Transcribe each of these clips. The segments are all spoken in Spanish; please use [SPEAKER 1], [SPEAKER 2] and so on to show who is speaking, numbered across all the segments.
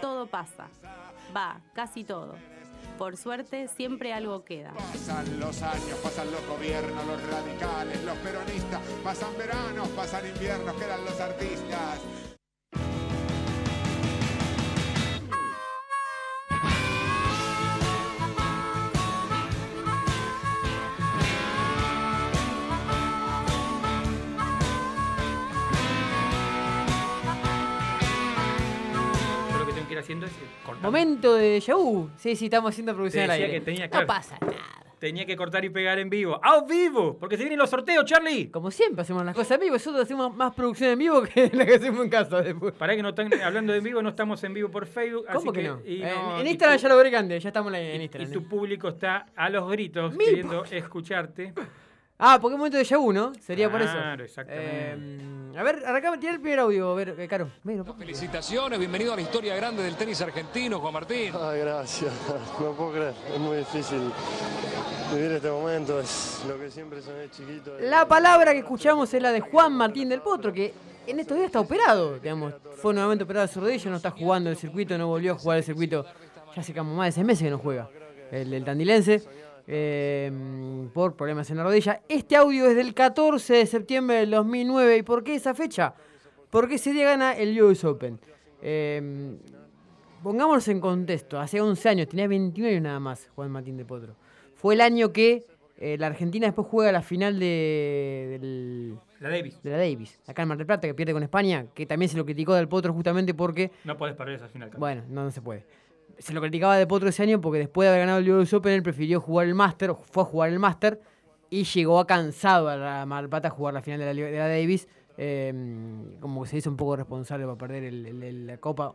[SPEAKER 1] todo pasa. Va, casi todo. Por suerte, siempre algo queda.
[SPEAKER 2] Pasan los años, pasan los gobiernos, los radicales, los peronistas, pasan veranos, pasan inviernos, quedan los artistas.
[SPEAKER 3] Ir haciendo es eh, cortar.
[SPEAKER 4] Momento de Yahoo. Sí, sí, estamos haciendo
[SPEAKER 3] Te
[SPEAKER 4] producción al
[SPEAKER 3] decía
[SPEAKER 4] aire.
[SPEAKER 3] que tenía,
[SPEAKER 4] No pasa nada.
[SPEAKER 3] tenía que cortar y pegar en vivo. ¡A vivo! Porque se vienen los sorteos, Charlie.
[SPEAKER 4] Como siempre hacemos las cosas en vivo, nosotros hacemos más producción en vivo que la que hacemos en casa después.
[SPEAKER 3] Para que no están hablando de en vivo, no estamos en vivo por Facebook.
[SPEAKER 4] ¿Cómo
[SPEAKER 3] así
[SPEAKER 4] que no?
[SPEAKER 3] y
[SPEAKER 4] Eh, en
[SPEAKER 3] y
[SPEAKER 4] Instagram
[SPEAKER 3] tu-
[SPEAKER 4] ya lo veré grande, ya estamos en Instagram.
[SPEAKER 3] Y tu público está a los gritos
[SPEAKER 4] Mi
[SPEAKER 3] queriendo escucharte.
[SPEAKER 4] Ah, porque es momento de Yahoo, ¿no? Sería por eso.
[SPEAKER 3] Claro, exactamente.
[SPEAKER 4] Eh, a ver, arrancame, tira el primer audio, a ver, eh, Caro. Mira,
[SPEAKER 5] Felicitaciones, bienvenido a la historia grande del tenis argentino, Juan Martín.
[SPEAKER 6] Ay, gracias. No puedo creer. Es muy difícil vivir este momento. Es lo que siempre soñé chiquito.
[SPEAKER 4] La palabra que escuchamos es la de Juan Martín del Potro, que en estos días está operado, digamos. Fue nuevamente operado de su rodilla, no está jugando el circuito, no volvió a jugar el circuito. Ya hace como más de seis meses que no juega. El del tandilense. Eh, por problemas en la rodilla. Este audio es del 14 de septiembre del 2009. ¿Y por qué esa fecha? Porque ese día gana el US Open. Eh, pongámonos en contexto. Hace 11 años, tenía 29 años nada más Juan Martín de Potro. Fue el año que eh, la Argentina después juega la final de, del-
[SPEAKER 3] La Davis.
[SPEAKER 4] de la Davis, acá en Mar del Plata, que pierde con España, que también se lo criticó del Potro justamente porque,
[SPEAKER 3] No podés perder esa final. Carlos.
[SPEAKER 4] bueno, no, no se puede. Se lo criticaba del Potro ese año porque después de haber ganado el US Open, él prefirió jugar el Master, fue a jugar el Master y llegó a cansado a la Plata a jugar la final de la, de la Davis. eh, como que se hizo un poco responsable para perder el- el- el- la Copa.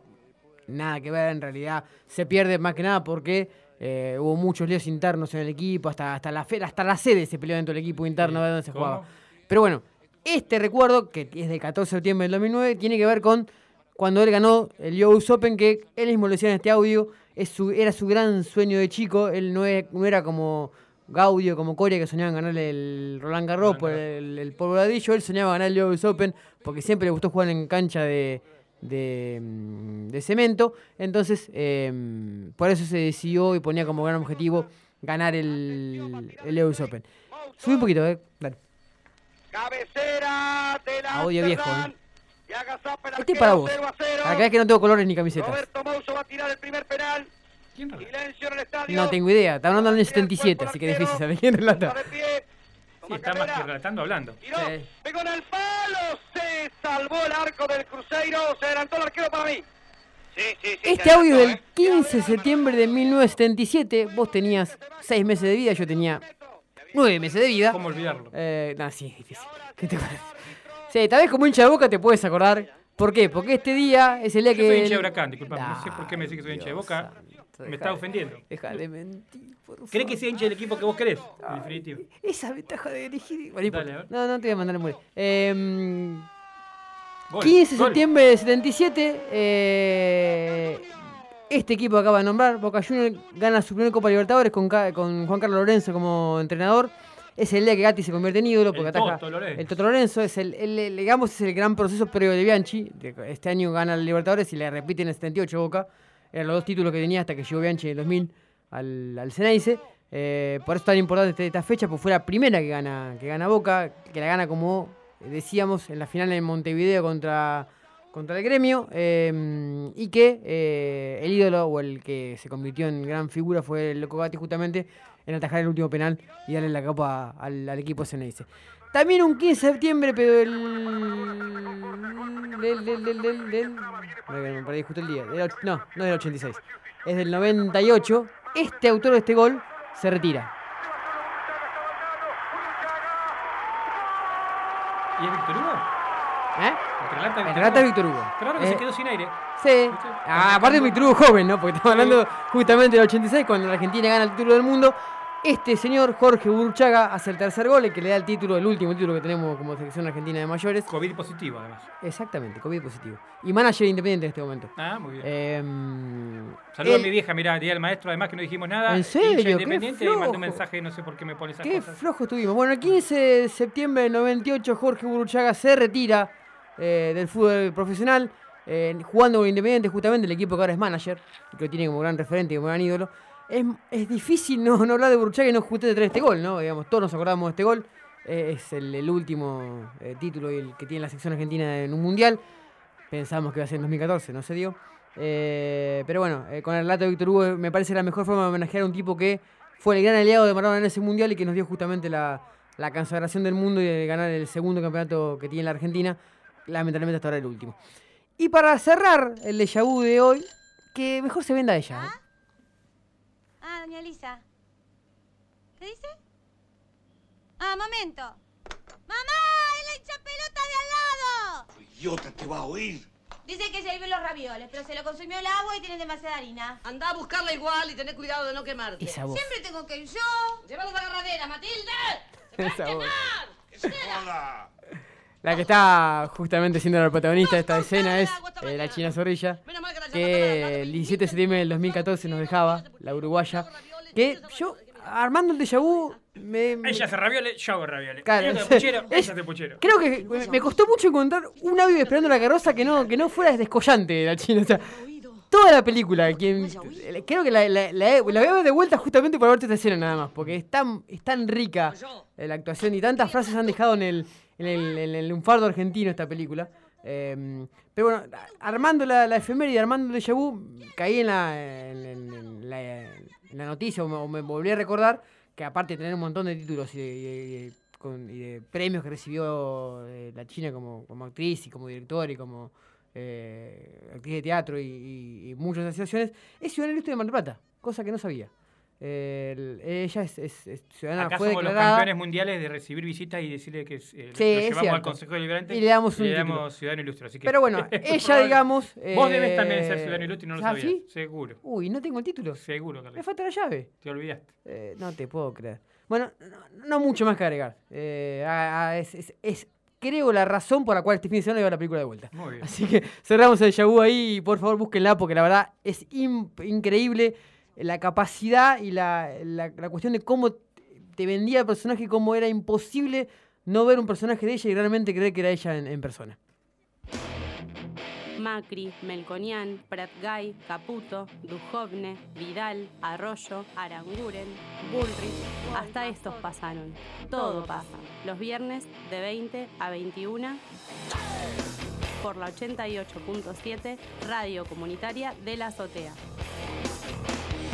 [SPEAKER 4] Nada que ver, en realidad se pierde más que nada porque eh, hubo muchos líos internos en el equipo, hasta, hasta, la, hasta la sede se peleó dentro del equipo interno a ver dónde se
[SPEAKER 3] ¿Cómo?
[SPEAKER 4] jugaba. Pero bueno, este recuerdo, que es del 14 de septiembre del 2009, tiene que ver con cuando él ganó el US Open, que él mismo lo decía en este audio, es su, era su gran sueño de chico. Él no, e- no era como Gaudio, como Coria, que soñaban ganar el Roland Garros por el, el polvoradillo. Él soñaba ganar el US Open porque siempre le gustó jugar en cancha de, de, de cemento. Entonces, eh, por eso se decidió y ponía como gran objetivo ganar el, el US Open. Sube un poquito, eh. Dale.
[SPEAKER 7] Cabecera de la
[SPEAKER 4] Audio viejo. ¿eh? Este es para vos.
[SPEAKER 7] 0 a 0.
[SPEAKER 4] Para que veas que no tengo colores ni camisetas.
[SPEAKER 7] Roberto Mouso va a tirar el primer penal.
[SPEAKER 3] ¿Quién?
[SPEAKER 7] Silencio en el estadio.
[SPEAKER 4] No tengo idea. Está hablando del año
[SPEAKER 7] Tira el
[SPEAKER 4] 77,
[SPEAKER 7] cuerpo
[SPEAKER 4] así que
[SPEAKER 7] el
[SPEAKER 4] es difícil saber quién relata.
[SPEAKER 3] Sí, está más que relatando hablando.
[SPEAKER 7] Tiró.
[SPEAKER 4] Sí.
[SPEAKER 7] Pegó en el palo. Se salvó el arco del Cruzeiro. Se adelantó el arquero para mí. Sí, sí, sí.
[SPEAKER 4] Este audio
[SPEAKER 7] adelantó,
[SPEAKER 4] del
[SPEAKER 7] ¿eh?
[SPEAKER 4] 15 de septiembre de 1977. Vos tenías 6 meses de vida, yo tenía 9 meses de vida.
[SPEAKER 3] ¿Cómo olvidarlo?
[SPEAKER 4] Eh, no, sí, es difícil. ¿Qué te parece? Sí, tal vez como hincha de boca te puedes acordar. ¿Por qué? Porque este día es el día
[SPEAKER 3] Yo
[SPEAKER 4] que.
[SPEAKER 3] soy hincha
[SPEAKER 4] el-
[SPEAKER 3] de Huracán, disculpame. No sé por qué me decís que soy hincha de Boca.
[SPEAKER 4] santo,
[SPEAKER 3] Me está ofendiendo.
[SPEAKER 4] Deja de mentir, por favor.
[SPEAKER 3] ¿Crees que sea hincha del equipo que vos querés? En definitivo.
[SPEAKER 4] Esa ventaja de. Bueno, no
[SPEAKER 3] Dale,
[SPEAKER 4] no, no te voy a mandar a morir. Eh,
[SPEAKER 3] Gol,
[SPEAKER 4] 15 de
[SPEAKER 3] gol.
[SPEAKER 4] septiembre de 77, eh, este equipo que acaba de nombrar, Boca Juniors, gana su primer Copa Libertadores con, con Juan Carlos Lorenzo como entrenador. Es el día que Gatti se convierte en ídolo porque
[SPEAKER 3] El
[SPEAKER 4] ataca.
[SPEAKER 3] Toto Lorenzo.
[SPEAKER 4] El Toto Lorenzo es el, el- el- digamos, es el gran proceso previo de Bianchi. Este año gana el Libertadores y le repite en el 78 Boca. Eran los dos títulos que tenía hasta que llegó Bianchi en el 2000 al, al Ceneice. Eh, por eso es tan importante esta, fecha, pues fue la primera que gana, que gana Boca, que la gana como decíamos en la final en Montevideo contra, contra el gremio. eh, y que eh, el ídolo o el que se convirtió en gran figura fue el Loco Gatti justamente en atajar el último penal y darle la copa al, al equipo Ceneice. También un 15 de septiembre, pero el. Del. del. del. del. del- justo el día. Del no, no del 86. Es del 98. Este autor de este gol se retira.
[SPEAKER 3] ¿Y es Víctor Hugo?
[SPEAKER 4] ¿Eh?
[SPEAKER 3] ¿El que relata
[SPEAKER 4] El
[SPEAKER 3] Víctor
[SPEAKER 4] relata
[SPEAKER 3] Hugo?
[SPEAKER 4] Víctor Hugo.
[SPEAKER 3] Claro que
[SPEAKER 4] Eh,
[SPEAKER 3] se quedó sin aire.
[SPEAKER 4] Sí. Ah, aparte de Víctor Hugo joven, ¿no? Porque estamos hablando justamente del 86, cuando la Argentina gana el título del mundo. Este señor, Jorge Burchaga, hace el tercer gol, el que le da el título, el último título que tenemos como selección argentina de mayores.
[SPEAKER 3] COVID positivo, además.
[SPEAKER 4] Exactamente, COVID positivo. Y manager independiente en este momento.
[SPEAKER 3] Ah, muy bien.
[SPEAKER 4] Em,
[SPEAKER 3] Saludos
[SPEAKER 4] él-
[SPEAKER 3] a mi vieja, mirá, día del maestro, además que no dijimos nada.
[SPEAKER 4] ¿En serio? Qué
[SPEAKER 3] independiente y mandó un mensaje, no sé por qué me pone esas
[SPEAKER 4] Qué
[SPEAKER 3] cosas.
[SPEAKER 4] flojo estuvimos. Bueno, el 15 de septiembre del 98 Jorge Burruchaga se retira eh, del fútbol profesional. eh, jugando con Independiente, justamente el equipo que ahora es manager, que lo tiene como gran referente y como gran ídolo. Es, es difícil no, no hablar de Burruchaga y no justamente traer este gol, ¿no? Digamos, todos nos acordamos de este gol. Eh, es el, último título el que tiene la sección argentina en un mundial. Pensamos que iba a ser en 2014, no se dio. Pero bueno, con el relato de Víctor Hugo me parece la mejor forma de homenajear a un tipo que fue el gran aliado de Maradona en ese mundial y que nos dio justamente la, la consagración del mundo y de ganar el segundo campeonato que tiene la Argentina. Lamentablemente hasta ahora el último. Y para cerrar el déjà vu de hoy, que mejor se venda ella. ¿eh?
[SPEAKER 8] Ah, doña Elisa. ¿Qué dice? Ah, momento. ¡Mamá! ¡Es la hincha pelota de al lado!
[SPEAKER 7] Idiota, te va a oír.
[SPEAKER 8] Dice que se los ravioles, pero se lo consumió el agua y tienen demasiada harina.
[SPEAKER 9] Anda a buscarla igual y tené cuidado de no quemarte.
[SPEAKER 4] Esa voz.
[SPEAKER 8] Siempre tengo que ir yo.
[SPEAKER 9] Llévalo a la agarradera, Matilde.
[SPEAKER 4] Esa voz.
[SPEAKER 7] ¡Se joda!
[SPEAKER 4] La que está justamente siendo la protagonista de esta escena es eh, la China Zorrilla,
[SPEAKER 9] que
[SPEAKER 4] el 17 de septiembre del 2014 nos dejaba, la uruguaya. Que yo, armando el déjà vu, me, me-
[SPEAKER 3] Ella hace ravioles, yo hago ravioles.
[SPEAKER 4] Claro,
[SPEAKER 3] Ella hace puchero,
[SPEAKER 4] es-
[SPEAKER 3] ella hace puchero.
[SPEAKER 4] Creo que me- costó mucho encontrar un audio esperando la carroza que no, que no fuera descollante de la China. O sea, toda la película, quien, creo que la, la, la, la voy a ver de vuelta justamente por verte esta escena nada más, porque es tan, es tan rica eh, la actuación y tantas frases han dejado en el, en el, en el lunfardo argentino esta película. Eh, pero bueno, armando la, la efeméride, armando el déjà vu, caí en la, en, en- la, en la noticia o me, o me volví a recordar que aparte de tener un montón de títulos y de, y con- y de premios que recibió eh, la China como, como actriz y como directora y como eh, actriz de teatro y, y- y muchas asociaciones, es ciudadana ilustre de Mar del Plata, cosa que no sabía. El- ella es, es- es ciudadana,
[SPEAKER 3] Acá
[SPEAKER 4] fue
[SPEAKER 3] somos los campeones mundiales de recibir visitas y decirle que eh,
[SPEAKER 4] Sí,
[SPEAKER 3] lo llevamos al. Consejo Deliberante
[SPEAKER 4] Y le damos un
[SPEAKER 3] y le damos ciudadano ilustre. Así que
[SPEAKER 4] Pero bueno, ella, digamos.
[SPEAKER 3] Vos debes también
[SPEAKER 4] eh,
[SPEAKER 3] ser ciudadano ilustre y no lo
[SPEAKER 4] ¿ah,
[SPEAKER 3] sabías.
[SPEAKER 4] sí?
[SPEAKER 3] Seguro.
[SPEAKER 4] Uy, no tengo el título.
[SPEAKER 3] Seguro,
[SPEAKER 4] Me
[SPEAKER 3] Carlitos.
[SPEAKER 4] falta la llave.
[SPEAKER 3] Te olvidaste.
[SPEAKER 4] Eh, no te puedo creer. Bueno, no, no mucho más que agregar. Es, creo, la razón por la cual este fin de semana a la película de vuelta.
[SPEAKER 3] Muy bien.
[SPEAKER 4] Así que cerramos el Yabu ahí y por favor búsquenla porque la verdad es increíble la capacidad y la, la- la cuestión de cómo te vendía el personaje, cómo era imposible no ver un personaje de ella y realmente creer que era ella en, en persona.
[SPEAKER 1] Macri, Melconian, Pratgay, Caputo, Dujovne, Vidal, Arroyo, Aranguren, Bullrich, hasta estos pasaron. Todo pasa. Los viernes de 20 a 21 por la 88.7 Radio Comunitaria de la Azotea.